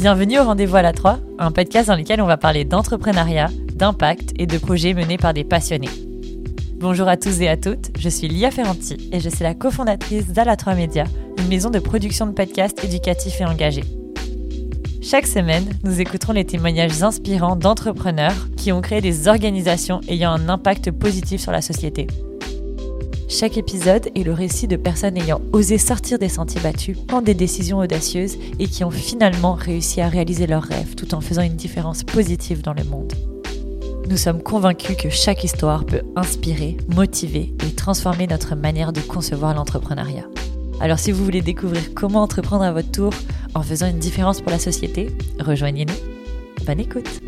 Bienvenue au Rendez-vous à la 3, un podcast dans lequel on va parler d'entrepreneuriat, d'impact et de projets menés par des passionnés. Bonjour à tous et à toutes, je suis Lia Ferranti et je suis la cofondatrice d'Ala 3 Média, une maison de production de podcasts éducatifs et engagés. Chaque semaine, nous écouterons les témoignages inspirants d'entrepreneurs qui ont créé des organisations ayant un impact positif sur la société. Chaque épisode est le récit de personnes ayant osé sortir des sentiers battus, prendre des décisions audacieuses et qui ont finalement réussi à réaliser leurs rêves tout en faisant une différence positive dans le monde. Nous sommes convaincus que chaque histoire peut inspirer, motiver et transformer notre manière de concevoir l'entrepreneuriat. Alors si vous voulez découvrir comment entreprendre à votre tour en faisant une différence pour la société, rejoignez-nous. Bonne écoute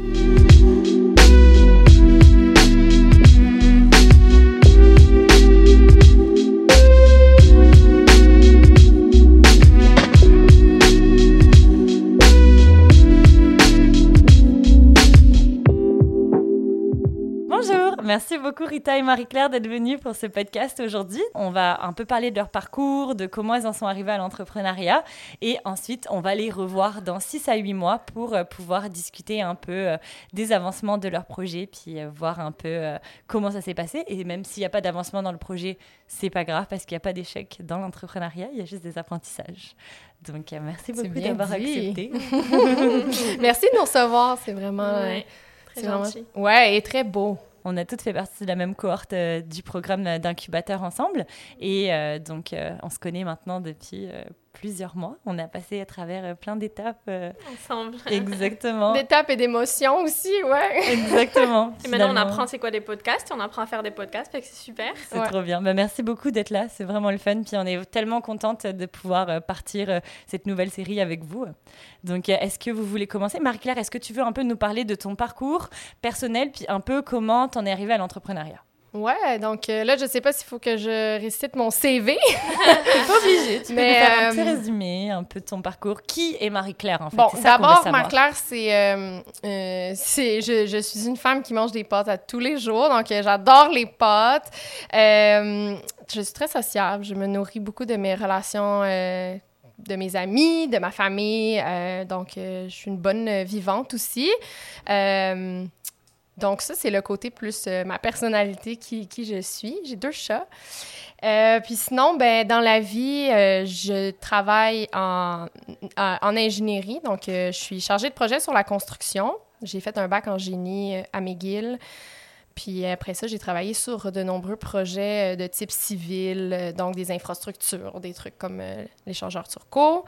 beaucoup Rita et Marie-Claire d'être venues pour ce podcast aujourd'hui. On va un peu parler de leur parcours, de comment elles en sont arrivées à l'entrepreneuriat et ensuite on va les revoir dans 6 à 8 mois pour euh, pouvoir discuter un peu euh, des avancements de leur projet puis euh, voir un peu comment ça s'est passé et même s'il n'y a pas d'avancement dans le projet, c'est pas grave parce qu'il n'y a pas d'échec dans l'entrepreneuriat, il y a juste des apprentissages. Donc merci beaucoup d'avoir accepté. merci de nous recevoir, c'est vraiment très gentil. Ouais, et très beau on a toutes fait partie de la même cohorte euh, du programme d'incubateur ensemble. Et euh, donc, euh, on se connaît maintenant depuis plusieurs mois. On a passé à travers euh, plein d'étapes. Euh, Ensemble. Exactement. D'étapes et d'émotions aussi, ouais. Exactement. et maintenant, on apprend c'est quoi des podcasts. On apprend à faire des podcasts, c'est super. C'est trop bien. Bah, merci beaucoup d'être là. C'est vraiment le fun. Puis on est tellement contente de pouvoir euh, partir cette nouvelle série avec vous. Donc, est-ce que vous voulez commencer? Marie-Claire, est-ce que tu veux un peu nous parler de ton parcours personnel, puis un peu comment t'en es arrivée à l'entrepreneuriat? Ouais, donc euh, là, je sais pas s'il faut que je récite mon CV. Pas obligée. Tu peux Mais, faire un petit euh, résumé, un peu de ton parcours. Qui est Marie-Claire, en fait? Bon, d'abord, Marie-Claire, c'est... Euh, je, je, suis une femme qui mange des pâtes à tous les jours, donc j'adore les pâtes. je suis très sociable. Je me nourris beaucoup de mes relations de mes amis, de ma famille. donc, je suis une bonne vivante aussi. Donc ça, c'est le côté plus euh, ma personnalité, qui, qui je suis. J'ai deux chats. Euh, puis sinon, ben, dans la vie, euh, je travaille en, en, ingénierie. Donc, je suis chargée de projet sur la construction. J'ai fait un bac en génie à McGill. Puis après ça, j'ai travaillé sur de nombreux projets de type civil, donc des infrastructures, des trucs comme l'échangeur Turco.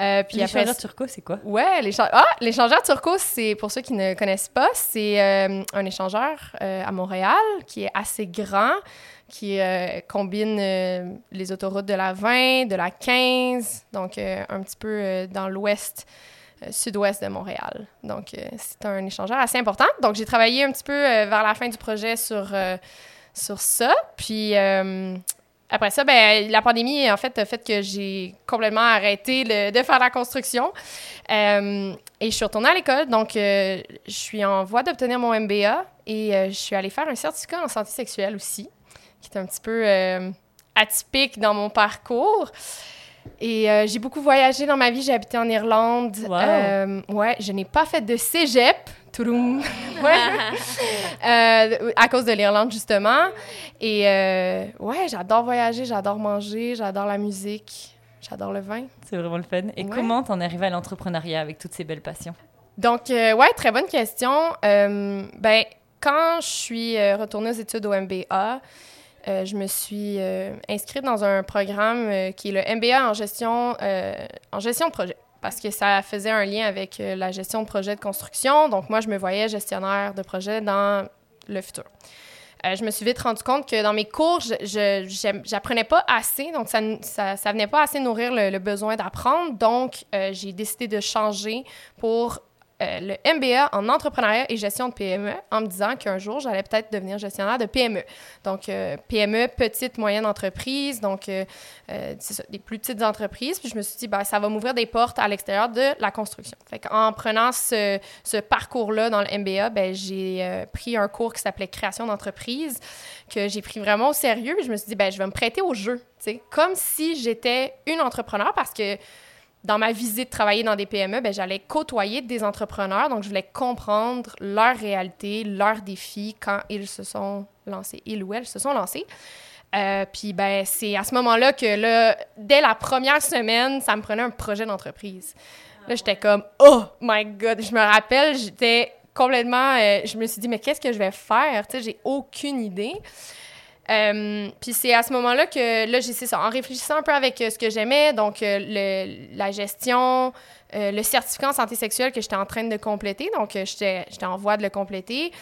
Euh, puis l'échangeur Turco, c'est quoi? Ouais, l'échangeur ah, l'échangeur Turco, c'est, pour ceux qui ne connaissent pas, c'est euh, un échangeur euh, à Montréal qui est assez grand, qui combine les autoroutes de la 20, de la 15, donc un petit peu dans l'ouest sud-ouest de Montréal. Donc, c'est un échangeur assez important. Donc, j'ai travaillé un petit peu vers la fin du projet sur, sur ça. Puis, après ça, ben, la pandémie, en fait, a fait que j'ai complètement arrêté de faire la construction. Euh, et je suis retournée à l'école. Donc, euh, je suis en voie d'obtenir mon MBA et euh, je suis allée faire un certificat en santé sexuelle aussi, qui est un petit peu atypique dans mon parcours. Et j'ai beaucoup voyagé dans ma vie. J'ai habité en Irlande. ouais, je n'ai pas fait de cégep. Euh, à cause de l'Irlande, justement. Et euh, ouais, j'adore voyager, j'adore manger, j'adore la musique, j'adore le vin. C'est vraiment le fun. Et comment t'en es arrivé à l'entrepreneuriat avec toutes ces belles passions? Donc, euh, ouais, très bonne question. ben, quand je suis retournée aux études au MBA, je me suis inscrite dans un programme qui est le MBA en gestion, en gestion de projet parce que ça faisait un lien avec euh, la gestion de projet de construction. Donc, moi, je me voyais gestionnaire de projet dans le futur. Euh, je me suis vite rendu compte que dans mes cours, je n'apprenais pas assez, donc ça ne venait pas assez nourrir le, besoin d'apprendre. Donc, euh, j'ai décidé de changer pour euh, le MBA en entrepreneuriat et gestion de PME en me disant qu'un jour, j'allais peut-être devenir gestionnaire de PME. Donc, euh, PME, petite, moyenne entreprise, donc euh, c'est ça, des plus petites entreprises. Puis je me suis dit, ben, ça va m'ouvrir des portes à l'extérieur de la construction. Fait qu'en prenant ce, ce parcours-là dans le MBA, ben, j'ai pris un cours qui s'appelait création d'entreprise, que j'ai pris vraiment au sérieux. Puis je me suis dit, ben, je vais me prêter au jeu, comme si j'étais une entrepreneur parce que dans ma visite travailler dans des PME, ben, j'allais côtoyer des entrepreneurs, donc je voulais comprendre leur réalité, leurs défis quand ils se sont lancés, ils ou elles se sont lancés. Euh, puis ben, c'est à ce moment-là que là, dès la première semaine, ça me prenait un projet d'entreprise. Là, j'étais comme oh my god, je me rappelle, j'étais complètement, euh, je me suis dit mais qu'est-ce que je vais faire? Tu sais, j'ai aucune idée. Euh, puis c'est à ce moment-là que là j'ai ça en réfléchissant un peu avec ce que j'aimais, donc le, la gestion, le certificat en santé sexuelle que j'étais en train de compléter, donc j'étais en voie de le compléter.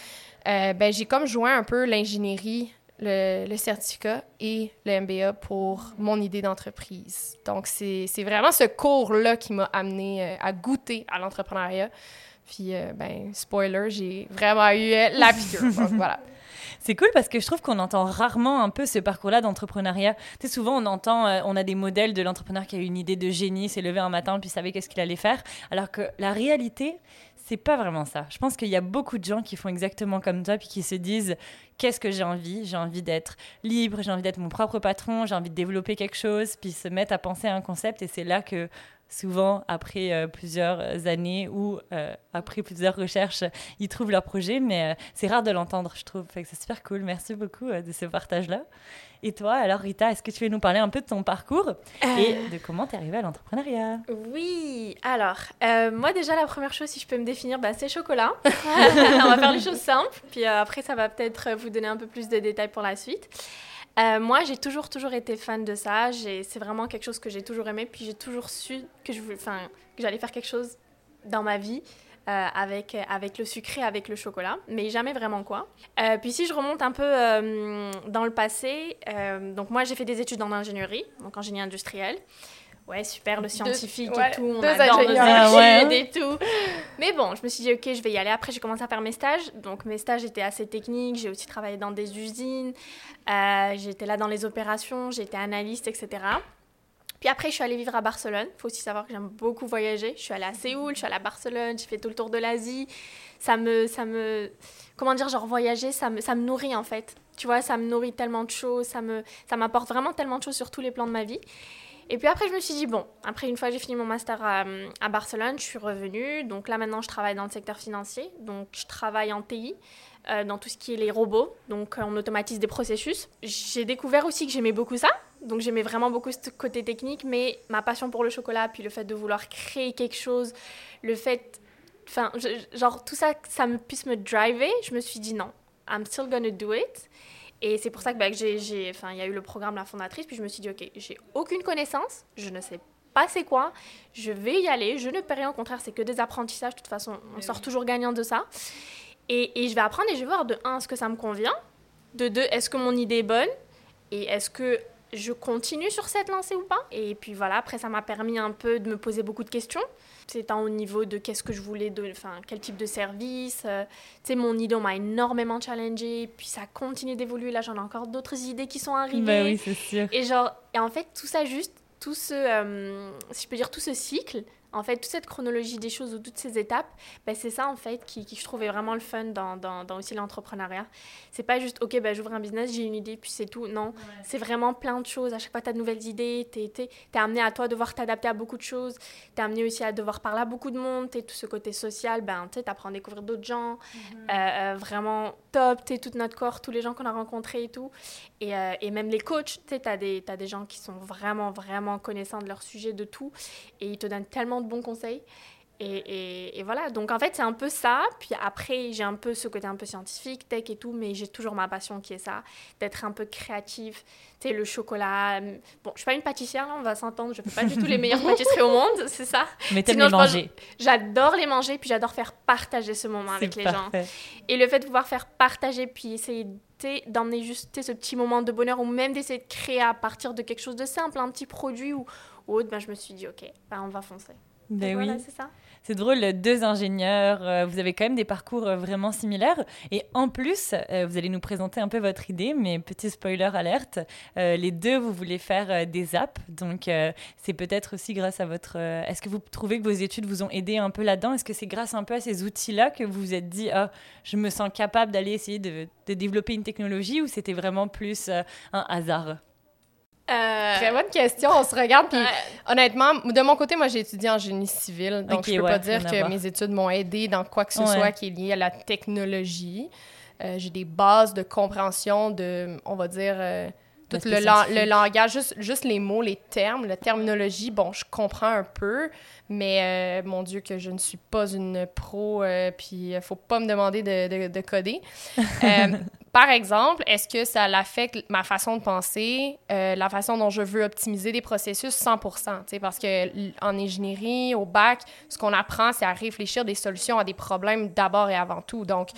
ben j'ai comme joint un peu l'ingénierie le, certificat et le MBA pour mon idée d'entreprise. Donc, c'est vraiment ce cours-là qui m'a amené euh, à goûter à l'entrepreneuriat. Puis, euh, ben, spoiler, j'ai vraiment eu euh, la piqûre. Donc, voilà. C'est cool parce que je trouve qu'on entend rarement un peu ce parcours-là d'entrepreneuriat. Tu sais, souvent on entend, on a des modèles de l'entrepreneur qui a eu une idée de génie, s'est levé un matin puis savait qu'est-ce qu'il allait faire. Alors que la réalité, c'est pas vraiment ça. Je pense qu'il y a beaucoup de gens qui font exactement comme toi puis qui se disent qu'est-ce que j'ai envie? J'ai envie d'être libre, j'ai envie d'être mon propre patron, j'ai envie de développer quelque chose, puis se mettre à penser à un concept et c'est là que souvent après euh, plusieurs années ou euh, après plusieurs recherches, ils trouvent leur projet, mais euh, c'est rare de l'entendre, je trouve. Fait que c'est super cool. Merci beaucoup de ce partage-là. Et toi, alors Rita, est-ce que tu veux nous parler un peu de ton parcours et de comment tu es arrivée à l'entrepreneuriat? Oui, alors moi déjà la première chose, si je peux me définir, bah, c'est chocolat. On va faire les choses simples, puis après ça va peut-être vous donner un peu plus de détails pour la suite. Euh, moi, j'ai toujours, toujours été fan de ça. C'est vraiment quelque chose que j'ai toujours aimé. Puis j'ai toujours su que j'allais faire quelque chose dans ma vie euh, avec, avec le sucré, avec le chocolat, mais jamais vraiment quoi. Euh, puis si je remonte un peu dans le passé, donc moi j'ai fait des études en ingénierie, donc en génie industriel. Ouais, super, le scientifique et tout, on adore nos ah, études et tout. Mais bon, je me suis dit, ok, je vais y aller. Après, j'ai commencé à faire mes stages. Donc, mes stages étaient assez techniques. J'ai aussi travaillé dans des usines. Euh, j'étais là dans les opérations. J'étais analyste, etc. Puis après, je suis allée vivre à Barcelone. Il faut aussi savoir que j'aime beaucoup voyager. Je suis allée à Séoul, je suis allée à Barcelone, j'ai fait tout le tour de l'Asie. Ça me, ça me, comment dire, genre voyager, ça me, ça me nourrit en fait. Tu vois, ça me nourrit tellement de choses, ça me, ça m'apporte vraiment tellement de choses sur tous les plans de ma vie. Et puis après, je me suis dit, bon, après, une fois j'ai fini mon master à, Barcelone, je suis revenue. Donc là, maintenant, je travaille dans le secteur financier. Donc, je travaille en TI, euh, dans tout ce qui est les robots. Donc, on automatise des processus. J'ai découvert aussi que j'aimais beaucoup ça. Donc, j'aimais vraiment beaucoup ce côté technique. Mais ma passion pour le chocolat, puis le fait de vouloir créer quelque chose, le fait. Enfin, genre, tout ça, ça me puisse me driver, je me suis dit, non, I'm still gonna do it. Et c'est pour ça que, bah, j'ai, enfin, il y a eu le programme La Fondatrice, puis je me suis dit, ok, j'ai aucune connaissance, je ne sais pas c'est quoi, je vais y aller, je ne perds rien, au contraire, c'est que des apprentissages, de toute façon, on sort toujours gagnant de ça. Et, et, je vais apprendre et je vais voir de un, est-ce que ça me convient, de deux, est-ce que mon idée est bonne, et est-ce que je continue sur cette lancée ou pas. Et puis voilà, après, ça m'a permis un peu de me poser beaucoup de questions. C'est tant au niveau de qu'est-ce que je voulais, de, enfin, quel type de service. Euh, tu sais, mon idée, m'a énormément challengé. Puis ça continue d'évoluer. Là, j'en ai encore d'autres idées qui sont arrivées. Ben oui, c'est sûr. Et genre, et en fait, tout ça juste, tout ce, euh, si je peux dire, tout ce cycle, en fait, toute cette chronologie des choses ou toutes ces étapes, ben, c'est ça, en fait, qui, qui, je trouvais vraiment le fun dans, dans, dans aussi l'entrepreneuriat. C'est pas juste, OK, ben, j'ouvre un business, j'ai une idée, puis c'est tout. Non, c'est vraiment plein de choses. À chaque fois, tu as de nouvelles idées. Tu es, amené à toi devoir t'adapter à beaucoup de choses. Tu es amené aussi à devoir parler à beaucoup de monde. Tu tout ce côté social, ben, tu apprends à découvrir d'autres gens. Mm-hmm. Euh, euh, vraiment top. Tu toute notre corps, tous les gens qu'on a rencontrés et tout. Et, euh, et même les coachs, tu as des, as des gens qui sont vraiment, vraiment connaissants de leur sujet, de tout. Et ils te donnent tellement de bons conseils. Et, et, voilà, donc en fait, c'est un peu ça. Puis après, j'ai un peu ce côté un peu scientifique, tech et tout, mais j'ai toujours ma passion qui est ça, d'être un peu créative. Tu sais, le chocolat. Bon, je suis pas une pâtissière, là, on va s'entendre. Je fais pas du tout les meilleures pâtisseries au monde, c'est ça. Mais t'aimes les manger. J'adore les manger, puis j'adore faire partager ce moment avec les gens. Et le fait de pouvoir faire partager, puis essayer d'emmener juste ce petit moment de bonheur, ou même d'essayer de créer à partir de quelque chose de simple, un petit produit ou, autre, ben, je me suis dit, ok, ben, on va foncer. Ben oui. c'est ça. C'est drôle, deux ingénieurs, euh, vous avez quand même des parcours euh, vraiment similaires. Et en plus, euh, vous allez nous présenter un peu votre idée, mais petit spoiler alerte, les deux, vous voulez faire des apps. Donc, c'est peut-être aussi grâce à votre... Est-ce que vous trouvez que vos études vous ont aidé un peu là-dedans? Est-ce que c'est grâce un peu à ces outils-là que vous vous êtes dit, ah, je me sens capable d'aller essayer de, de, développer une technologie ou c'était vraiment plus un hasard? Euh, Très bonne question. On se regarde. Puis, honnêtement, de mon côté, moi, j'ai étudié en génie civil. Donc, Ok, je peux ouais, pas dire que mes études m'ont aidé dans quoi que ce Ouais. soit qui est lié à la technologie. Euh, j'ai des bases de compréhension de, on va dire, euh, tout le, langage, juste, juste les mots, les termes, la terminologie. Bon, je comprends un peu, mais euh, mon Dieu, que je ne suis pas une pro, euh, puis il faut pas me demander de, de- de coder. Par exemple, est-ce que ça l'affecte ma façon de penser, euh, la façon dont je veux optimiser des processus 100 tu sais, Parce que en ingénierie, au bac, ce qu'on apprend, c'est à réfléchir des solutions à des problèmes d'abord et avant tout. Donc,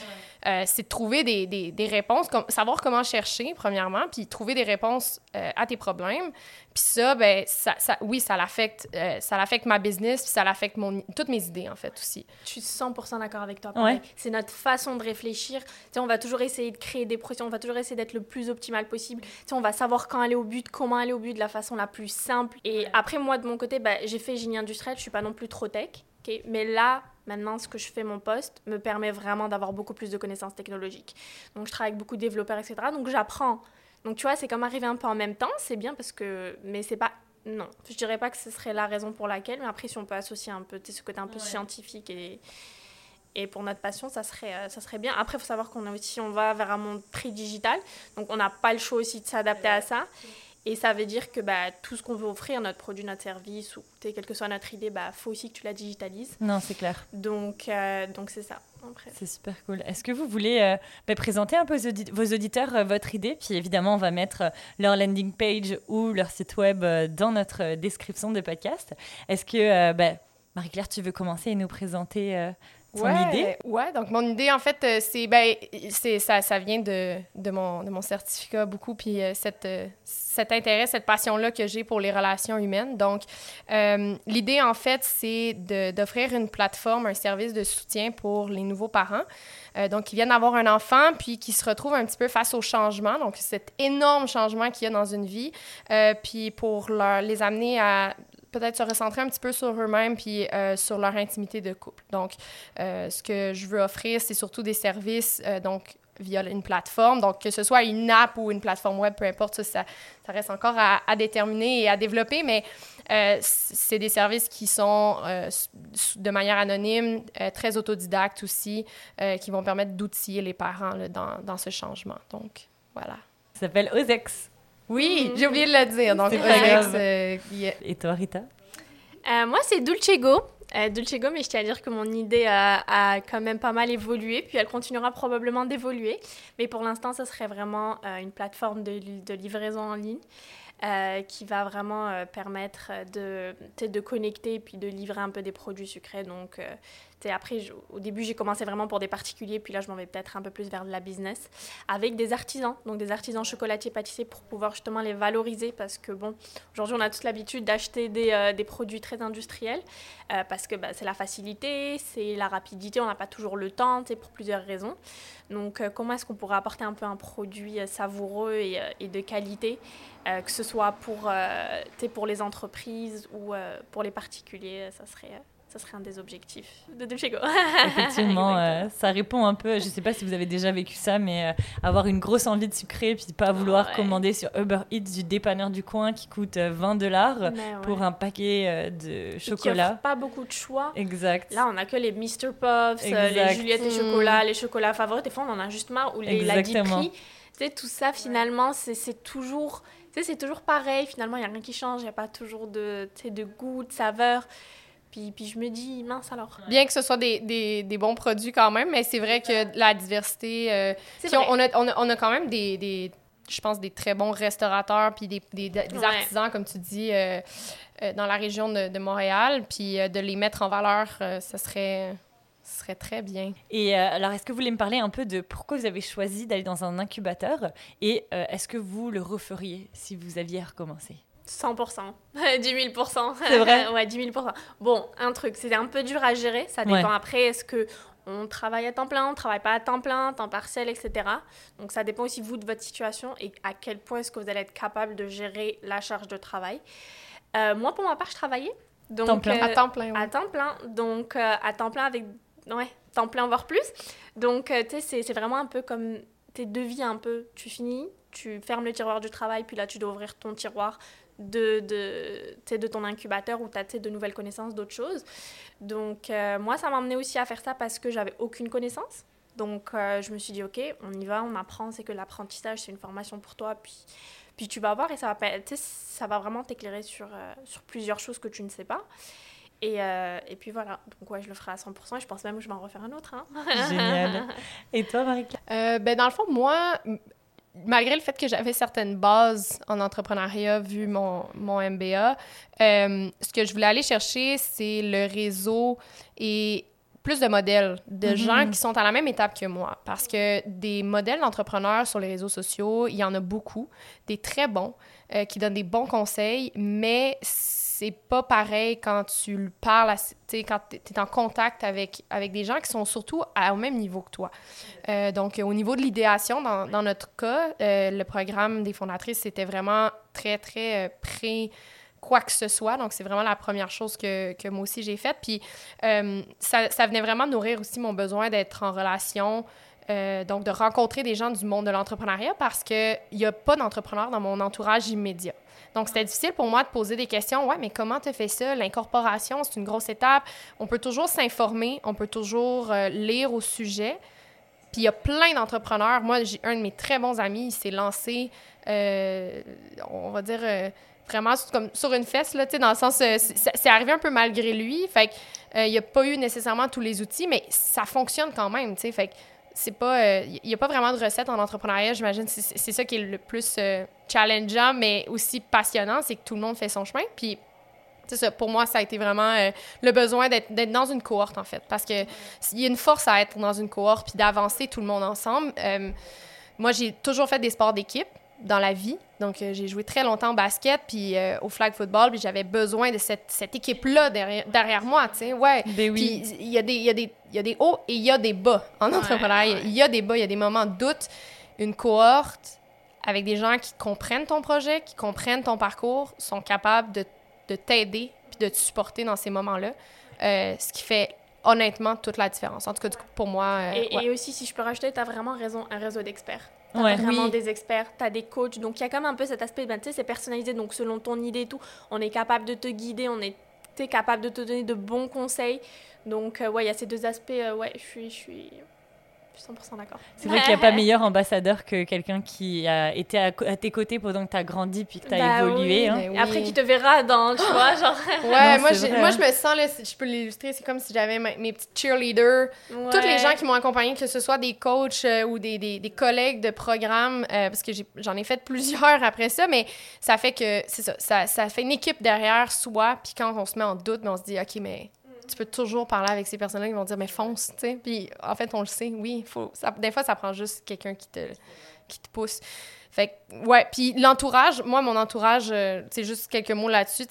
euh, c'est de trouver des, des, des réponses, comme, savoir comment chercher, premièrement, puis trouver des réponses euh, à tes problèmes. Puis ça, ben, ça, ça- oui, ça l'affecte, euh, ça l'affecte ma business, puis ça l'affecte mon, toutes mes idées, en fait, aussi. Je suis 100% d'accord avec toi. Ouais. C'est notre façon de réfléchir. Tu sais, on va toujours essayer de créer des pressions, on va toujours essayer d'être le plus optimal possible. Tu sais, on va savoir quand aller au but, comment aller au but de la façon la plus simple. Et après, moi, de mon côté, bah, j'ai fait génie industriel, je suis pas non plus trop tech. ok Mais là, maintenant, ce que je fais, mon poste, me permet vraiment d'avoir beaucoup plus de connaissances technologiques. Donc, je travaille avec beaucoup de développeurs, etc. Donc, j'apprends. Donc, tu vois, c'est comme arriver un peu en même temps. C'est bien parce que. Mais c'est pas. Non, je dirais pas que ce serait la raison pour laquelle, mais après, si on peut associer un peu ce côté un peu scientifique et, et pour notre passion, ça serait, euh, ça serait bien. Après, il faut savoir qu'on a aussi, on va vers un monde pré-digital, donc on n'a pas le choix aussi de s'adapter à ça. Et ça veut dire que bah, tout ce qu'on veut offrir, notre produit, notre service, ou quelle que soit notre idée, bah faut aussi que tu la digitalises. Non, c'est clair. Donc, euh, donc c'est ça. C'est super cool. Est-ce que vous voulez euh, bah, présenter un peu vos auditeurs euh, votre idée? Puis évidemment, on va mettre leur landing page ou leur site web dans notre description de podcast. Est-ce que, bah, Marie-Claire, tu veux commencer et nous présenter ton ouais, donc mon idée, en fait, euh, c'est, ben, ça, ça vient de, de, mon, de mon certificat beaucoup, puis euh, cette, euh, cet intérêt, cette passion-là que j'ai pour les relations humaines. Donc, l'idée, en fait, c'est d'offrir une plateforme, un service de soutien pour les nouveaux parents, donc qui viennent d'avoir un enfant, puis qui se retrouvent un petit peu face au changement, donc cet énorme changement qu'il y a dans une vie, puis pour leur, les amener à peut-être se recentrer un petit peu sur eux-mêmes puis euh, sur leur intimité de couple. Donc, euh, ce que je veux offrir, c'est surtout des services, euh, donc via une plateforme. Donc, que ce soit une app ou une plateforme web, peu importe, ça, ça, reste encore à, déterminer et à développer, mais c'est des services qui sont de manière anonyme, très autodidactes aussi, qui vont permettre d'outiller les parents dans, dans ce changement. Donc, voilà. Ça s'appelle Osex. Oui, mmh. j'ai oublié de le dire. Donc. Euh, yeah. Et toi, Rita? Euh, moi, c'est Dulcego. Euh, Dulcego, mais je tiens à dire que mon idée a, a, quand même pas mal évolué, puis elle continuera probablement d'évoluer. Mais pour l'instant, ce serait vraiment euh, une plateforme de, de, livraison en ligne euh, qui va vraiment euh, permettre de, de connecter puis de livrer un peu des produits sucrés. Donc, euh, après, au début, j'ai commencé vraiment pour des particuliers, puis là, je m'en vais peut-être un peu plus vers de la business, avec des artisans, donc des artisans chocolatiers, pâtissiers, pour pouvoir justement les valoriser, parce que, bon, aujourd'hui, on a toute l'habitude d'acheter des, euh, des, produits très industriels, euh, parce que bah, c'est la facilité, c'est la rapidité, on n'a pas toujours le temps, pour plusieurs raisons. Donc, euh, comment est-ce qu'on pourrait apporter un peu un produit savoureux et, et de qualité, que ce soit pour, pour les entreprises ou pour les particuliers, ça serait ça serait un des objectifs de Dolcego. Effectivement, euh, ça répond un peu, je ne sais pas si vous avez déjà vécu ça, mais euh, avoir une grosse envie de sucrer, puis pas vouloir ouais. commander sur Uber Eats du dépanneur du coin qui coûte 20 dollars ouais. pour un paquet euh, de chocolat. pas beaucoup de choix. Exact. Là, on a que les Mr. Puffs, les Juliette et mmh. chocolat, les chocolats favoris. Des fois, on en a juste marre, ou les Exactement. la Tu sais, tout ça, finalement, c'est toujours... c'est toujours pareil. Finalement, il n'y a rien qui change. Il n'y a pas toujours de, de goût, de saveur. Puis, puis je me dis, mince alors. Bien que ce soit des, des, des bons produits quand même, mais c'est vrai que la diversité. Euh, on, on, a, on, a, on, a, quand même des, des, je pense, des très bons restaurateurs, puis des, des, des ouais. artisans, comme tu dis, euh, euh, dans la région de, de Montréal. Puis de les mettre en valeur, ça serait. Ce serait très bien. Et euh, alors, est-ce que vous voulez me parler un peu de pourquoi vous avez choisi d'aller dans un incubateur? Et euh, est-ce que vous le referiez si vous aviez recommencé? 100%, 10 000 C'est vrai Ouais, 10 000% Bon, un truc, c'est un peu dur à gérer, ça dépend ouais. après, est-ce que on travaille à temps plein, on travaille pas à temps plein, temps partiel, etc. Donc ça dépend aussi vous de votre situation et à quel point est-ce que vous allez être capable de gérer la charge de travail. Euh, moi, pour ma part, je travaillais. Donc, temps plein. Euh, à temps plein. À temps plein. Donc, euh, à temps plein avec... Ouais, temps plein, voire plus. Donc, euh, tu sais, c'est vraiment un peu comme tes devis un peu. Tu finis, tu fermes le tiroir du travail, puis là, tu dois ouvrir ton tiroir de, de, de ton incubateur où tu as de nouvelles connaissances, d'autres choses. Donc, euh, moi, ça m'a amené aussi à faire ça parce que j'avais aucune connaissance. Donc, euh, je me suis dit, OK, on y va, on apprend, c'est que l'apprentissage, c'est une formation pour toi, puis, puis tu vas voir et ça va, ça va vraiment t'éclairer sur, euh, sur plusieurs choses que tu ne sais pas. Et, et, puis voilà, donc ouais, je le ferai à 100% et je pense même que je vais en refaire un autre. Hein. Génial. Et toi, marie ben, Dans le fond, moi, malgré le fait que j'avais certaines bases en entrepreneuriat vu mon, mon MBA, euh, ce que je voulais aller chercher, c'est le réseau et plus de modèles de mm-hmm. gens qui sont à la même étape que moi. Parce que des modèles d'entrepreneurs sur les réseaux sociaux, il y en a beaucoup, des très bons, euh, qui donnent des bons conseils, mais c'est pas pareil quand tu parles, à, quand tu es en contact avec, avec des gens qui sont surtout au même niveau que toi. Euh, donc, au niveau de l'idéation, dans, dans, notre cas, euh, le programme des fondatrices, c'était vraiment très, très euh, pré quoi que ce soit. Donc, c'est vraiment la première chose que, que moi aussi j'ai faite. Puis, ça, ça, venait vraiment nourrir aussi mon besoin d'être en relation, donc de rencontrer des gens du monde de l'entrepreneuriat parce qu'il n'y a pas d'entrepreneur dans mon entourage immédiat. Donc, c'était difficile pour moi de poser des questions. Ouais, mais comment tu fais ça? L'incorporation, c'est une grosse étape. On peut toujours s'informer, on peut toujours euh, lire au sujet. Puis il y a plein d'entrepreneurs. Moi, j'ai un de mes très bons amis, il s'est lancé, euh, on va dire, euh, vraiment comme sur une fesse, là, dans le sens, c'est arrivé un peu malgré lui. Fait qu'il n'y a pas eu nécessairement tous les outils, mais ça fonctionne quand même. Fait que c'est pas il euh, n'y a pas vraiment de recette en entrepreneuriat j'imagine c'est ça qui est le plus euh, challengeant mais aussi passionnant c'est que tout le monde fait son chemin. Puis c'est ça pour moi ça a été vraiment euh, le besoin d'être dans une cohorte en fait. Parce que il y a une force à être dans une cohorte puis d'avancer tout le monde ensemble. Moi j'ai toujours fait des sports d'équipe dans la vie. Donc, euh, j'ai joué très longtemps au basket, puis euh, au flag football, puis j'avais besoin de cette, cette équipe-là derrière, derrière, moi, tu sais, ouais. Ben puis il y, a des, y, a des, y a des hauts et il y a des bas en entrepreneuriat. Il y a des bas, il y a des moments de doute. Une cohorte avec des gens qui comprennent ton projet, qui comprennent ton parcours, sont capables de, de t'aider puis de te supporter dans ces moments-là. Euh, ce qui fait honnêtement toute la différence. En tout cas, pour moi. et, et, aussi, si je peux rajouter, tu as vraiment raison, un réseau d'experts. T'as vraiment des experts, tu as des coachs. Donc, il y a quand même un peu cet aspect, ben, tu sais, c'est personnalisé. Donc, selon ton idée et tout, on est capable de te guider, on est capable de te donner de bons conseils. Donc, euh, ouais, il y a ces deux aspects. Euh, ouais, je suis, suis, je suis 100% d'accord. C'est vrai qu'il n'y a pas meilleur ambassadeur que quelqu'un qui a été à, tes côtés pendant que tu as grandi puis que tu as bah évolué. Hein. Oui, Après, qui te verra dans, tu vois, genre... Ouais, moi, moi, je me sens, là, je peux l'illustrer, c'est comme si j'avais mes petits cheerleaders, tous les gens qui m'ont accompagné, que ce soit des coachs euh, ou des, des, des, collègues de programme, euh, parce que j'en ai, fait plusieurs après ça, mais ça fait que, c'est ça, ça, ça fait une équipe derrière soi, puis quand on se met en doute, ben, on se dit, OK, mais tu peux toujours parler avec ces personnes-là qui vont dire, mais fonce, tu sais. Puis en fait, on le sait, oui, faut, ça, des fois, ça prend juste quelqu'un qui te, qui te pousse. Fait que, ouais, puis l'entourage, moi, mon entourage, euh, c'est juste quelques mots là-dessus.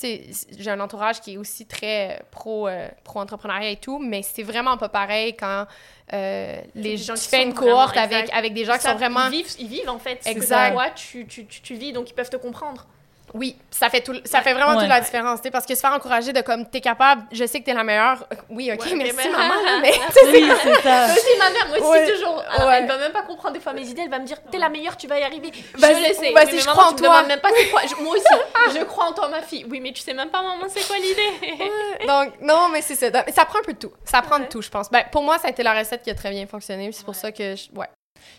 J'ai un entourage qui est aussi très pro, euh, pro-entrepreneuriat et tout, mais c'est vraiment pas pareil quand euh, les gens tu fais une cohorte avec, avec des gens qui sont vraiment. Ils vivent, ils vivent en fait. Exact. Tu, tu, tu, vis, donc ils peuvent te comprendre. Oui, ça fait tout, ça fait vraiment toute la différence, parce que se faire encourager de comme t'es capable, je sais que t'es la meilleure. Oui, ok, merci mais maman, mais oui, c'est ça. Moi aussi ma mère, moi aussi toujours. Alors, elle va même pas comprendre des fois mes idées, elle va me dire t'es la meilleure, tu vas y arriver. Bah, je le sais. Bah, si je crois en toi. Même pas quoi. moi aussi, je crois en toi ma fille. Oui, mais tu sais même pas maman c'est quoi l'idée. Donc non, mais c'est ça. Ça prend un peu de tout. Ça prend de tout, je pense. Ben pour moi, ça a été la recette qui a très bien fonctionné, c'est pour ça que ouais,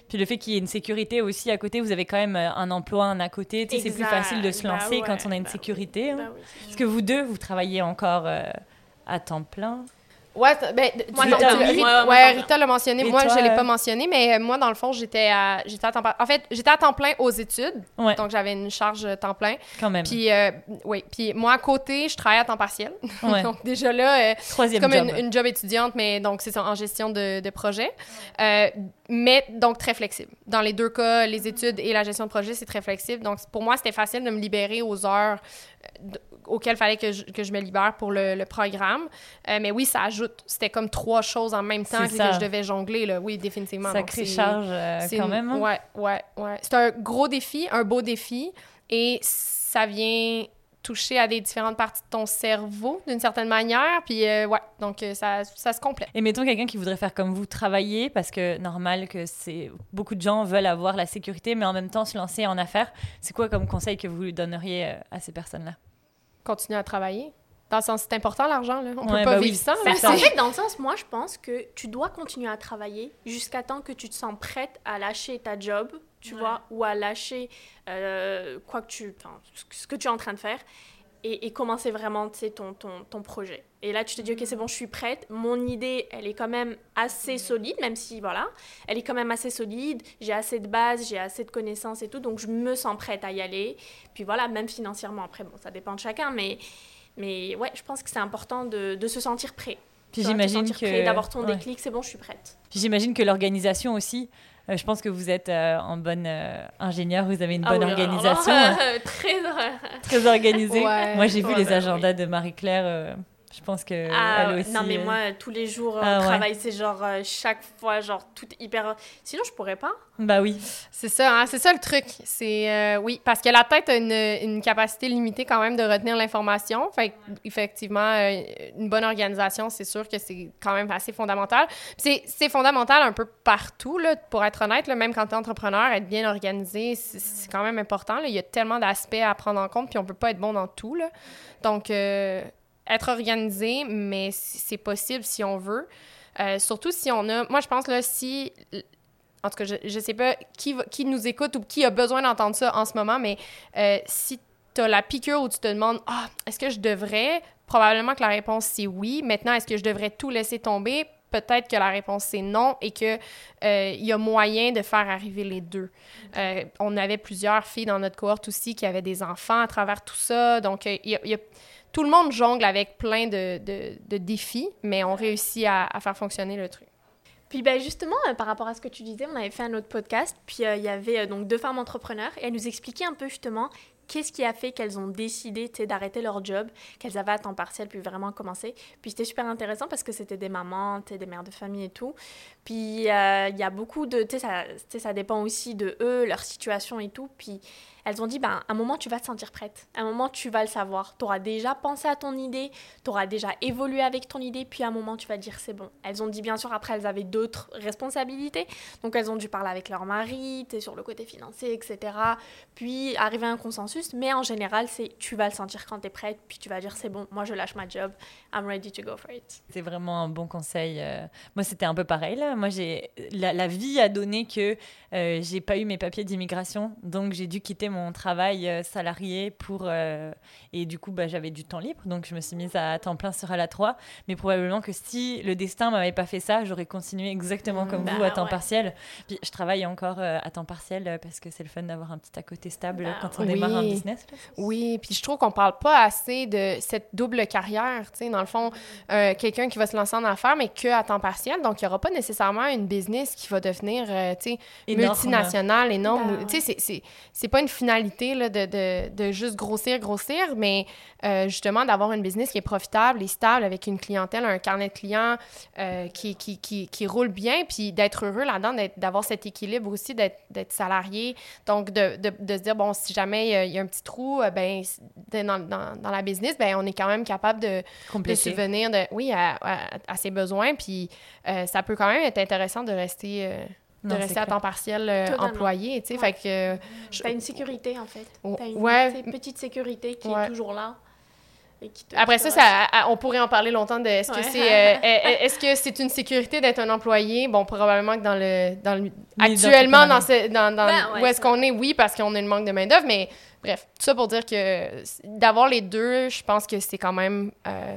puis le fait qu'il y ait une sécurité aussi à côté, vous avez quand même euh, un emploi, un à côté. C'est plus facile de se bah lancer quand on a une bah sécurité. Hein. Bah Parce que vous deux, vous travaillez encore euh, à temps plein. Ouais, ben, moi, Rita, ouais, Rita l'a mentionné. moi, je ne l'ai pas mentionné, mais euh, moi, dans le fond, j'étais à, j'étais à temps plein. En fait, j'étais à temps plein aux études. Donc, j'avais une charge temps plein. Quand même. Puis, euh, oui. Puis, moi, à côté, je travaillais à temps partiel. donc, déjà là, euh, c'est comme Une, job étudiante, mais donc, c'est en gestion de, de projet. mais donc, très flexible. Dans les deux cas, les études et la gestion de projet, c'est très flexible. Donc, pour moi, c'était facile de me libérer aux heures auquel fallait que je, que je, me libère pour le, programme. Euh, mais oui, ça ajoute. C'était comme trois choses en même temps que, je devais jongler. Là. Oui, définitivement. Sacrée charge euh, quand même. Oui, hein? Ouais, ouais, ouais. C'est un gros défi, un beau défi. Et ça vient toucher à des différentes parties de ton cerveau d'une certaine manière. Puis, euh, ouais, donc euh, ça, ça se complète. Et mettons quelqu'un qui voudrait faire comme vous, travailler, parce que normal que c'est beaucoup de gens veulent avoir la sécurité, mais en même temps se lancer en affaires. C'est quoi comme conseil que vous lui donneriez à ces personnes-là? Continuer à travailler. Dans le sens, c'est important l'argent, là. On Ouais, peut pas bah oui. vivre sans. Bah, là. en fait, dans le sens, moi, je pense que tu dois continuer à travailler jusqu'à temps que tu te sens prête à lâcher ta job, tu Ouais. vois, ou à lâcher euh, quoi que tu, enfin, ce que- tu es en train de faire, et, et commencer vraiment, tu sais, ton, ton, ton projet. Et là, tu te dis, ok, c'est bon, je suis prête. Mon idée, elle est quand même assez solide, même si, voilà, elle est quand même assez solide. J'ai assez de base, j'ai assez de connaissances et tout, donc je me sens prête à y aller. Puis voilà, même financièrement, après, bon, ça dépend de chacun, mais, mais ouais, je pense que c'est important de, de se sentir prêt. Puis j'imagine que d'avoir ton ouais. déclic, c'est bon, je suis prête. Puis j'imagine que l'organisation aussi. euh, je pense que vous êtes euh, en bonne euh, ingénieur, vous avez une Ah bonne alors là, organisation, hein, très. très organisée. Ouais. Moi, j'ai vu les agendas de Marie-Claire. Euh, je pense que Ah, elle aussi. non, mais euh, moi, tous les jours, euh, Ah, ouais. travail, c'est genre euh, chaque fois, genre tout hyper. Sinon, je pourrais pas. Bah oui. C'est ça, hein, c'est ça le truc. C'est euh, oui, parce que la tête a une, une capacité limitée quand même de retenir l'information. Fait que, effectivement, euh, une bonne organisation, c'est sûr que c'est quand même assez fondamental. C'est c'est fondamental un peu partout, là, pour être honnête. là, même quand tu es entrepreneur, être bien organisé, c'est- c'est quand même important. là. Il y a tellement d'aspects à prendre en compte, puis on peut pas être bon dans tout. Là. Donc, euh, être organisé, mais c'est possible si on veut. Euh, surtout si on a. Moi, je pense, là, si en tout cas, je, je sais pas qui, va- qui nous écoute ou qui a besoin d'entendre ça en ce moment, mais euh, si tu as la piqûre où tu te demandes Ah, est-ce que je devrais Probablement que la réponse c'est oui. Maintenant, est-ce que je devrais tout laisser tomber? Peut-être que la réponse c'est non et que euh, y a moyen de faire arriver les deux. Euh, on avait plusieurs filles dans notre cohorte aussi qui avaient des enfants à travers tout ça. Donc, il y a- tout le monde jongle avec plein de, de- défis, mais on réussit à, à faire fonctionner le truc. Puis ben justement, euh, par rapport à ce que tu disais, on avait fait un autre podcast, puis euh, il y avait euh, donc deux femmes entrepreneurs, et elles nous expliquaient un peu justement qu'est-ce qui a fait qu'elles ont décidé d'arrêter leur job, qu'elles avaient à temps partiel, puis vraiment commencer. Puis c'était super intéressant parce que c'était des mamans, des mères de famille et tout. Puis il y a beaucoup de... Tu ça, ça dépend aussi de eux, leur situation et tout. Puis elles ont dit, ben, à un moment, tu vas te sentir prête. À un moment, tu vas le savoir. Tu auras déjà pensé à ton idée, tu auras déjà évolué avec ton idée, puis à un moment, tu vas dire, c'est bon. Elles ont dit, bien sûr, après, elles avaient d'autres responsabilités. Donc, elles ont dû parler avec leur mari, tu sur le côté financier, etc. Puis, arriver à un consensus. Mais en général, c'est tu vas le sentir quand tu es prête, puis tu vas dire, c'est bon, moi, je lâche ma job. I'm ready to go for it. C'est vraiment un bon conseil. euh. Moi, c'était un peu pareil. Moi, j'ai la, la vie a donné que euh, j'ai pas eu mes papiers d'immigration, donc j'ai dû quitter mon travail euh, salarié pour euh, et du coup, bah, j'avais du temps libre, donc je me suis mise à temps plein sur à la 3. Mais probablement que si le destin m'avait pas fait ça, j'aurais continué exactement comme Bah, vous à temps ouais. partiel. Puis je travaille encore euh, à temps partiel parce que c'est le fun d'avoir un petit à côté stable Bah, quand on oui. démarre un business. là. Oui, puis je trouve qu'on parle pas assez de cette double carrière, tu sais, dans le fond, euh, quelqu'un qui va se lancer en affaires, mais que à temps partiel, donc il y aura pas nécessairement une business qui va devenir, euh, tu sais, multinationale, énorme, Ben, tu sais, c'est- c'est- c'est pas une finalité, là, de, de, de juste grossir, grossir, mais euh, justement d'avoir une business qui est profitable et stable, avec une clientèle, un carnet de clients euh, qui, qui, qui, qui roule bien, puis d'être heureux là-dedans, d'avoir cet équilibre aussi, d'être salarié, donc de, de, de se dire, bon, si jamais il y a- il y, a un petit trou, euh, ben, dans, dans, dans la business, ben, on est quand même capable de, subvenir de, oui, à, à- à ses besoins. Puis euh, ça peut quand même être intéressant de rester, euh, de rester à temps partiel euh, employé. Tu sais, Ouais. fait que, euh, je- T'as une sécurité, en fait. Oh, T'as une ouais. petite sécurité qui Ouais. est toujours là. et qui te- Après qui ça, te ça à- on pourrait en parler longtemps de est-ce que Ouais. c'est euh, est- est-ce que c'est une sécurité d'être un employé? Bon probablement que dans le dans le actuellement dans ce dans, dans Ben, ouais, où est-ce qu'on est oui parce qu'on a une manque de main d'œuvre mais bref tout ça pour dire que d'avoir les deux je pense que c'est quand même euh,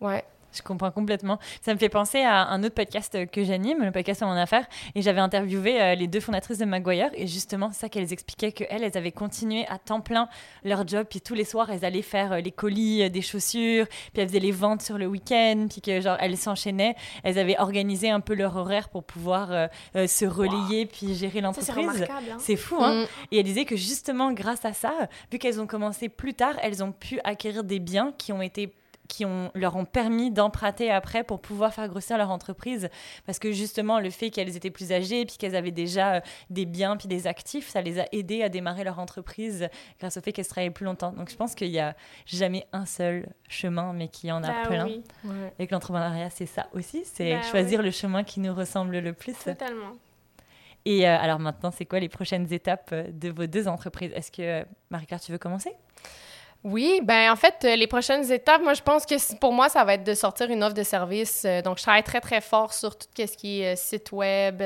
ouais Je comprends complètement. Ça me fait penser à un autre podcast que j'anime, le podcast en affaires, et j'avais interviewé euh, les deux fondatrices de Maguire, et justement, c'est ça qu'elles expliquaient qu'elles, elles avaient continué à temps plein leur job, puis tous les soirs, elles allaient faire euh, les colis euh, des chaussures, puis elles faisaient les ventes sur le week-end, puis que genre, elles s'enchaînaient, elles avaient organisé un peu leur horaire pour pouvoir euh, se relayer, puis gérer c'est l'entreprise. remarquable. hein. C'est fou, hein? Mm. Et elle disait que justement, grâce à ça, vu qu'elles ont commencé plus tard, elles ont pu acquérir des biens qui ont été qui ont, leur ont permis d'emprunter après pour pouvoir faire grossir leur entreprise. Parce que justement, le fait qu'elles étaient plus âgées, puis qu'elles avaient déjà euh, des biens, puis des actifs, ça les a aidées à démarrer leur entreprise grâce au fait qu'elles travaillaient plus longtemps. Donc je pense qu'il n'y a jamais un seul chemin, mais qu'il y en a Bah plein. oui, Et que l'entrepreneuriat, c'est ça aussi, c'est Bah choisir le chemin qui nous ressemble le plus. totalement. Et euh, alors maintenant, c'est quoi les prochaines étapes euh, de vos deux entreprises? Est-ce que, Marie-Claire, tu veux commencer? Oui, ben en fait, euh, les prochaines étapes, moi, je pense que pour moi, ça va être de sortir une offre de service. Euh, donc, je travaille très, très fort sur tout ce qui est euh, site web,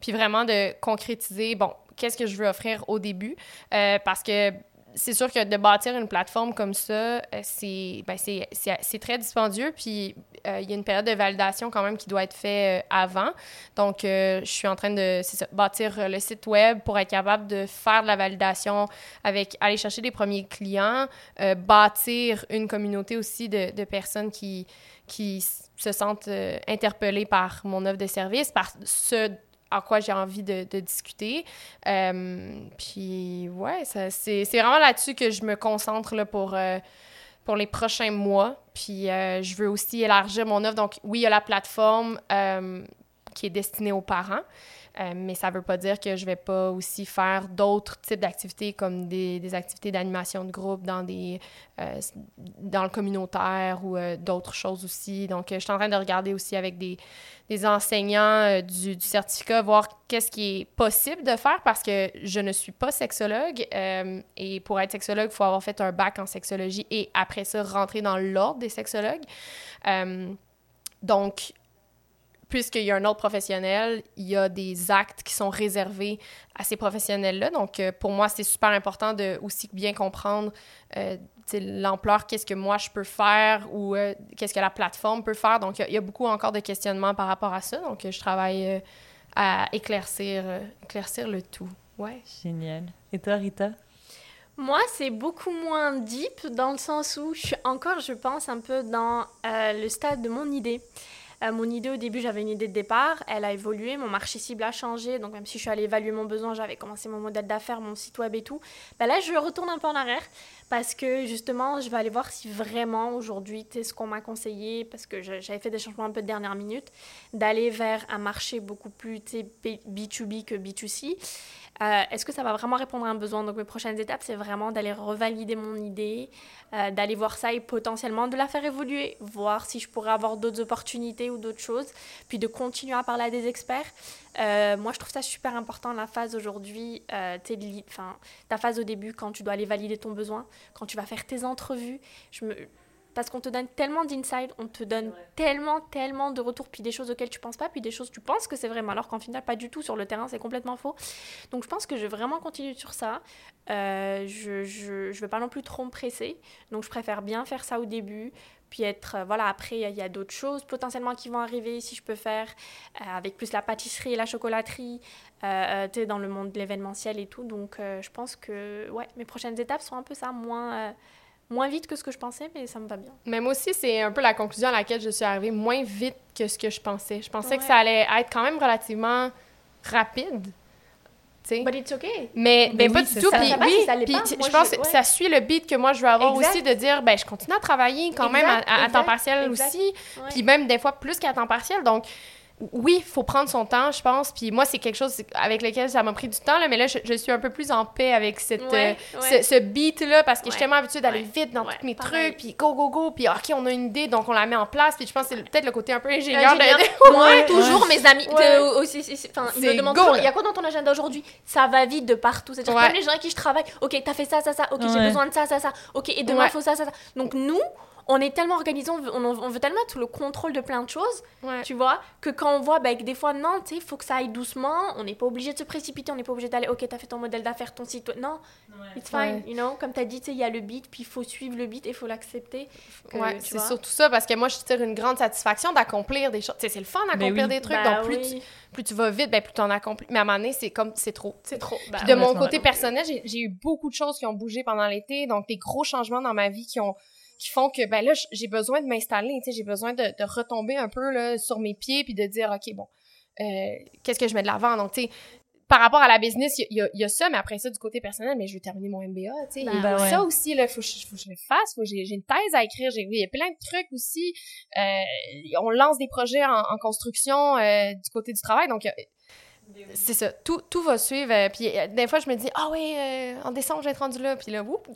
puis vraiment de concrétiser, bon, qu'est-ce que je veux offrir au début. Parce que c'est sûr que de bâtir une plateforme comme ça, euh, c'est ben, très dispendieux, puis euh, il y a une période de validation quand même qui doit être faite euh, avant. Donc, je suis en train de bâtir le site web pour être capable de faire de la validation avec aller chercher des premiers clients, bâtir une communauté aussi de, de personnes qui, qui se sentent interpellées par mon offre de service, par ce à quoi j'ai envie de, discuter. Euh, puis, ouais, c'est vraiment là-dessus que je me concentre là, pour, euh, pour les prochains mois. Puis, euh, je veux aussi élargir mon offre. Donc, oui, il y a la plateforme qui est destinée aux parents. Euh, mais ça ne veut pas dire que je vais pas aussi faire d'autres types d'activités comme des, activités d'animation de groupe dans euh, le communautaire ou euh, d'autres choses aussi. Donc, je suis en train de regarder aussi avec des, enseignants du, du certificat, voir qu'est-ce qui est possible de faire parce que je ne suis pas sexologue. et pour être sexologue, il faut avoir fait un bac en sexologie et après ça, rentrer dans l'ordre des sexologues. Donc, puisqu'il y a un autre professionnel, il y a des actes qui sont réservés à ces professionnels-là. Donc, euh, pour moi, c'est super important de aussi bien comprendre euh, l'ampleur, qu'est-ce que moi je peux faire ou euh, qu'est-ce que la plateforme peut faire. Donc, il y y, a beaucoup encore de questionnements par rapport à ça. Donc, je travaille euh, à éclaircir, euh, éclaircir le tout. Ouais. Génial. Et toi, Rita? Moi, c'est beaucoup moins deep dans le sens où je suis encore, je pense, un peu dans euh, le stade de mon idée. Mon idée, au début, j'avais une idée de départ. Elle a évolué, mon marché cible a changé. Donc, même si je suis allée évaluer mon besoin, j'avais commencé mon modèle d'affaires, mon site web et tout. Ben là, je retourne un peu en arrière parce que justement, je vais aller voir si vraiment aujourd'hui, sais, ce qu'on m'a conseillé, parce que j'avais fait des changements un peu de dernière minute, d'aller vers un marché beaucoup plus tu sais, B- B2B que B2C. Euh, Est-ce que ça va vraiment répondre à un besoin? Donc mes prochaines étapes, c'est vraiment d'aller revalider mon idée, euh, d'aller voir ça et potentiellement de la faire évoluer, voir si je pourrais avoir d'autres opportunités ou d'autres choses, puis de continuer à parler à des experts. Euh, moi, je trouve ça super important, la phase aujourd'hui, euh, ta phase au début, quand tu dois aller valider ton besoin, quand tu vas faire tes entrevues. Je me... Parce qu'on te donne tellement d'insight, on te donne tellement, tellement de retours, puis des choses auxquelles tu penses pas, puis des choses tu penses que c'est vraiment, alors qu'en final, pas du tout. Sur le terrain, c'est complètement faux. Donc, je pense que je vais vraiment continuer sur ça. Euh, je, je, je veux pas non plus trop me presser. Donc, je préfère bien faire ça au début. Puis être, euh, voilà, après, il y a d'autres choses potentiellement qui vont arriver, si je peux faire, euh, avec plus la pâtisserie et la chocolaterie, euh, tu sais, dans le monde de l'événementiel et tout. Donc, euh, je pense que, ouais, mes prochaines étapes sont un peu ça, moins, moins vite que ce que je pensais, mais ça me va bien. Mais moi aussi, c'est un peu la conclusion à laquelle je suis arrivée moins vite que ce que je pensais. Je pensais que ça allait être quand même relativement rapide. Tu sais. But it's okay. Mais, Mais ben, pas du tout. ça. Puis, Ça oui, ça puis je pense que ouais. ça suit le beat que moi, je veux avoir Exact. aussi de dire, ben, je continue à travailler quand même à, Exact, à- à temps partiel exact. aussi. Ouais. Puis même des fois plus qu'à temps partiel. Donc, oui, il faut prendre son temps, je pense. Puis moi, c'est quelque chose avec lequel ça m'a pris du temps. Là, mais là, je, je suis un peu plus en paix avec cette, Ouais, euh, ouais. ce, ce beat-là parce que je suis Ouais. tellement habituée d'aller Ouais. vite dans Ouais, tous mes pareil. trucs. Puis go, go, go. Puis OK, on a une idée, donc on la met en place. Puis je pense que c'est peut-être le côté un peu ingénieur. de- Moi, Ouais. toujours, mes amis, aussi, ils me demandent go, toujours, là. il y a quoi dans ton agenda aujourd'hui? Ça va vite de partout. C'est-à-dire, Ouais. même les gens avec qui je travaille, ok, t'as fait ça, ça, ça, ok, j'ai besoin de ça, ça, ça, ok, et demain, il Ouais. faut ça, ça, ça. Donc, nous, on est tellement organisés, on veut, on, on veut tellement être le contrôle de plein de choses, Ouais. tu vois, que quand on voit bah, que des fois, non, tu sais, il faut que ça aille doucement, on n'est pas obligé de se précipiter, on n'est pas obligé d'aller, ok, t'as fait ton modèle d'affaires, ton site, non, it's fine, Ouais. you know, comme t'as dit, tu sais, il y a le beat, puis il faut suivre le beat et il faut l'accepter. Ouais, c'est surtout ça parce que moi, je tire une grande satisfaction d'accomplir des choses. Tu sais, c'est le fun d'accomplir oui. des trucs. Bah donc, plus, oui. tu, plus tu vas vite, ben, plus tu en accomplis. Mais à un moment donné, c'est comme, c'est trop. C'est trop. Bah, Puis de mon côté non. personnel, j'ai- j'ai eu beaucoup de choses qui ont bougé pendant l'été, donc des gros changements dans ma vie qui ont qui font que ben là j'ai besoin de m'installer, tu sais, j'ai besoin de, de retomber un peu là sur mes pieds puis de dire OK bon, euh, qu'est-ce que je mets de l'avant? Donc tu sais par rapport à la business, il y, a- il y a ça, mais après ça, du côté personnel, mais je veux terminer mon MBA, tu sais. Ben ouais. ça aussi, là, faut que je, faut que je le fasse, faut j'ai une thèse à écrire, j'ai, il y a plein de trucs aussi. Euh, on lance des projets en, en construction euh, du côté du travail, donc c'est ça, tout, tout va suivre. euh, puis euh, des fois, je me dis, ah oui, euh, en décembre, je vais être rendu là, puis là, whoop,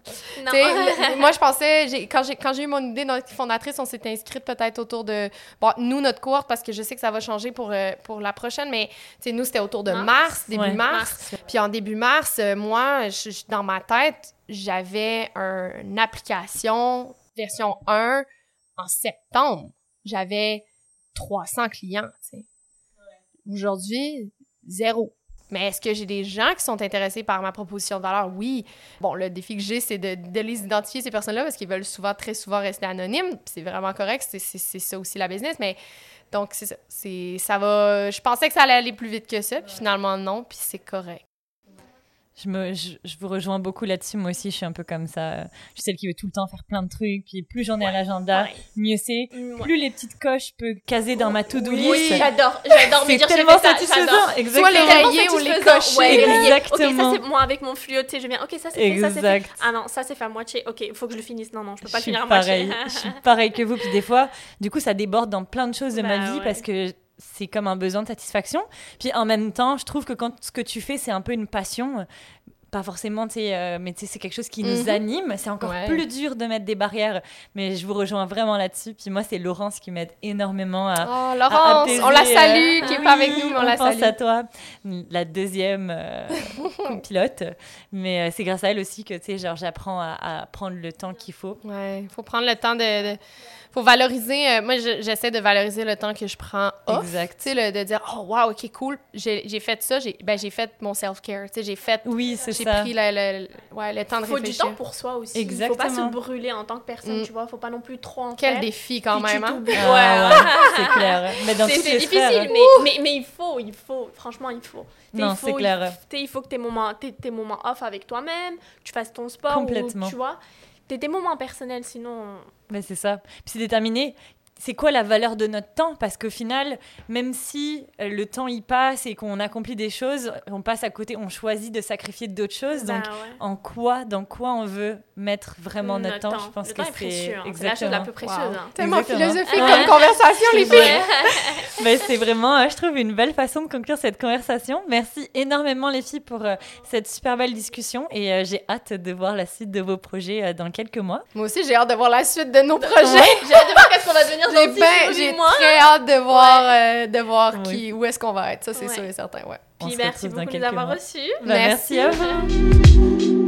moi, je pensais, j'ai- quand j'ai quand j'ai eu mon idée notre fondatrice, on s'est inscrite peut-être autour de, bon, nous, notre cohorte, parce que je sais que ça va changer pour, euh, pour la prochaine, mais, tu sais, nous, c'était autour de mars, Mars. début Ouais. mars. Puis en début mars, euh, moi, je- je- dans ma tête, j'avais un- une application version 1 en septembre. J'avais 300 clients, tu sais. Aujourd'hui, zéro. Mais est-ce que j'ai des gens qui sont intéressés par ma proposition de valeur? Oui. Bon, le défi que j'ai, c'est de, les identifier, ces personnes-là, parce qu'ils veulent souvent, très souvent rester anonymes. C'est vraiment correct. C'est- ça aussi la business. Mais donc, c'est ça. Ça va. Je pensais que ça allait aller plus vite que ça. Puis finalement, non. Puis c'est correct. Je, me, je, je vous rejoins beaucoup là-dessus. Moi aussi, je suis un peu comme ça. Je suis celle qui veut tout le temps faire plein de trucs. Puis plus j'en ai à l'agenda, Ouais. mieux c'est. Ouais. Plus les petites coches peuvent caser dans ma to-do Oui, list. j'adore, j'adore me dire j'ai tellement satisfaisant. Exactement. Soit les rayer ou les cocher. Ouais. Exactement. Ok, ça c'est moi avec mon fluo, tu sais, je viens. Ok, ça c'est fait, ça c'est fait. Ah non, ça c'est fait à moitié. Ok, il faut que je le finisse. Non, non, je peux pas je le finir à pareil. moitié. je suis pareil que vous. Puis des fois, du coup, ça déborde dans plein de choses de ma Bah vie ouais. parce que c'est comme un besoin de satisfaction. Puis en même temps, je trouve que quand ce que tu fais, c'est un peu une passion. Pas forcément, euh, mais c'est quelque chose qui nous Mhm. anime. C'est encore Ouais. plus dur de mettre des barrières. Mais je vous rejoins vraiment là-dessus. Puis moi, c'est Laurence qui m'aide énormément à, Oh, à Laurence, apaiser, on la euh, salue, qui est oui, pas avec nous, mais on, la pense salue. à toi, la deuxième euh, pilote. Mais euh, c'est grâce à elle aussi que, tu sais, genre, j'apprends à, à prendre le temps qu'il faut. Ouais, faut prendre le temps de. de- faut valoriser. euh, moi, je- j'essaie de valoriser le temps que je prends off. Exact. Tu sais, de dire, oh, wow, ok, cool. J'ai j'ai fait ça. J'ai ben, j'ai fait mon self-care. Tu sais, j'ai fait. Oui, c'est J'ai ça. pris le, le- ouais, le temps de Il faut du réfléchir. temps pour soi aussi. Il faut pas Exactement. se brûler en tant que personne, Mm. tu vois. Faut pas non plus trop en Quel faire. défi, quand Puis même. hein. Ah, Ouais, ouais, c'est clair. Mais dans C'est toutes c'est les difficile, sphères. mais, mais, mais il faut, il faut. Franchement, il faut. T'sais, Non, il faut, c'est clair. Il, il faut que tes moments, tes, tes moments off avec toi-même, tu fasses ton sport, Complètement. Ou, tu vois. Tes moments personnels, sinon. Mais c'est ça. Puis c'est déterminé. C'est quoi la valeur de notre temps? Parce qu'au final, même si euh, le temps y passe et qu'on accomplit des choses, on passe à côté, on choisit de sacrifier d'autres choses. Donc, ouais. en quoi, dans quoi on veut mettre vraiment notre, temps, Je pense le que temps est précieux. hein. C'est la chose la plus précieuse. Wow. hein. Tellement philosophique Ouais. comme conversation, les filles. Ouais. Mais c'est vraiment, euh, je trouve, une belle façon de conclure cette conversation. Merci énormément, les filles, pour euh, cette super belle discussion. Et euh, j'ai hâte de voir la suite de vos projets euh, dans quelques mois. Moi aussi, j'ai hâte de voir la suite de nos projets. J'ai hâte de voir qu'est-ce qu'on va devenir J'ai dans 10 ben- j'ai très hâte de voir, euh, de voir Oui. qui, où est-ce qu'on va être. Ça, c'est Ouais. sûr et certain, ouais. Puis merci beaucoup de nous avoir reçus. Bah, merci Merci. à vous.